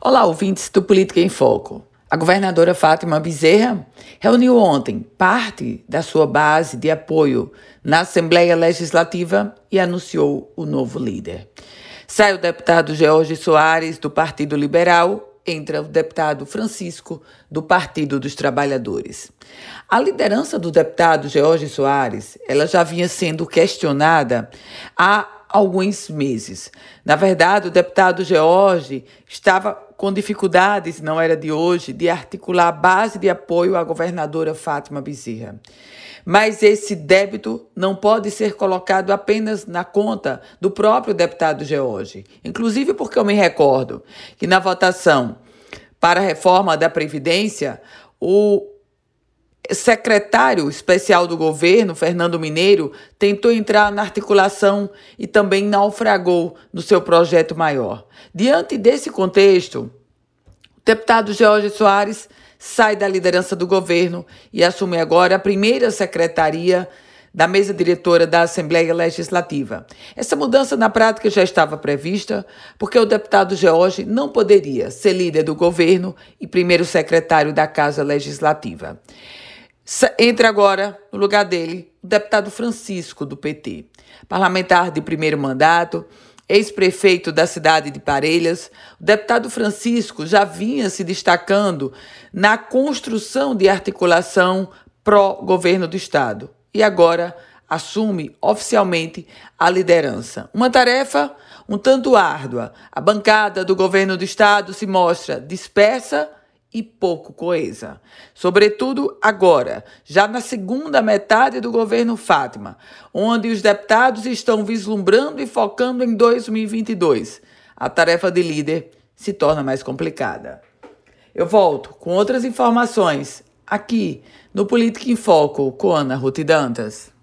Olá, ouvintes do Política em Foco. A governadora Fátima Bezerra reuniu ontem parte da sua base de apoio na Assembleia Legislativa e anunciou o novo líder. Sai o deputado George Soares, do Partido Liberal, entra o deputado Francisco, do Partido dos Trabalhadores. A liderança do deputado George Soares, ela já vinha sendo questionada há alguns meses. Na verdade, o deputado George estava com dificuldades, não era de hoje, de articular a base de apoio à governadora Fátima Bezerra. Mas esse débito não pode ser colocado apenas na conta do próprio deputado George. Inclusive porque eu me recordo que na votação para a reforma da Previdência, o secretário especial do governo, Fernando Mineiro, tentou entrar na articulação e também naufragou no seu projeto maior. Diante desse contexto, o deputado Jorge Soares sai da liderança do governo e assume agora a primeira secretaria da mesa diretora da Assembleia Legislativa. Essa mudança na prática já estava prevista, porque o deputado George não poderia ser líder do governo e primeiro secretário da Casa Legislativa. Entra agora, no lugar dele, o deputado Francisco, do PT, parlamentar de primeiro mandato, ex-prefeito da cidade de Parelhas. O deputado Francisco já vinha se destacando na construção de articulação pró-governo do Estado e agora assume oficialmente a liderança. Uma tarefa um tanto árdua. A bancada do governo do Estado se mostra dispersa e pouco coesa. Sobretudo agora, já na segunda metade do governo Fátima, onde os deputados estão vislumbrando e focando em 2022. A tarefa de líder se torna mais complicada. Eu volto com outras informações aqui no Política em Foco com Ana Ruth Dantas.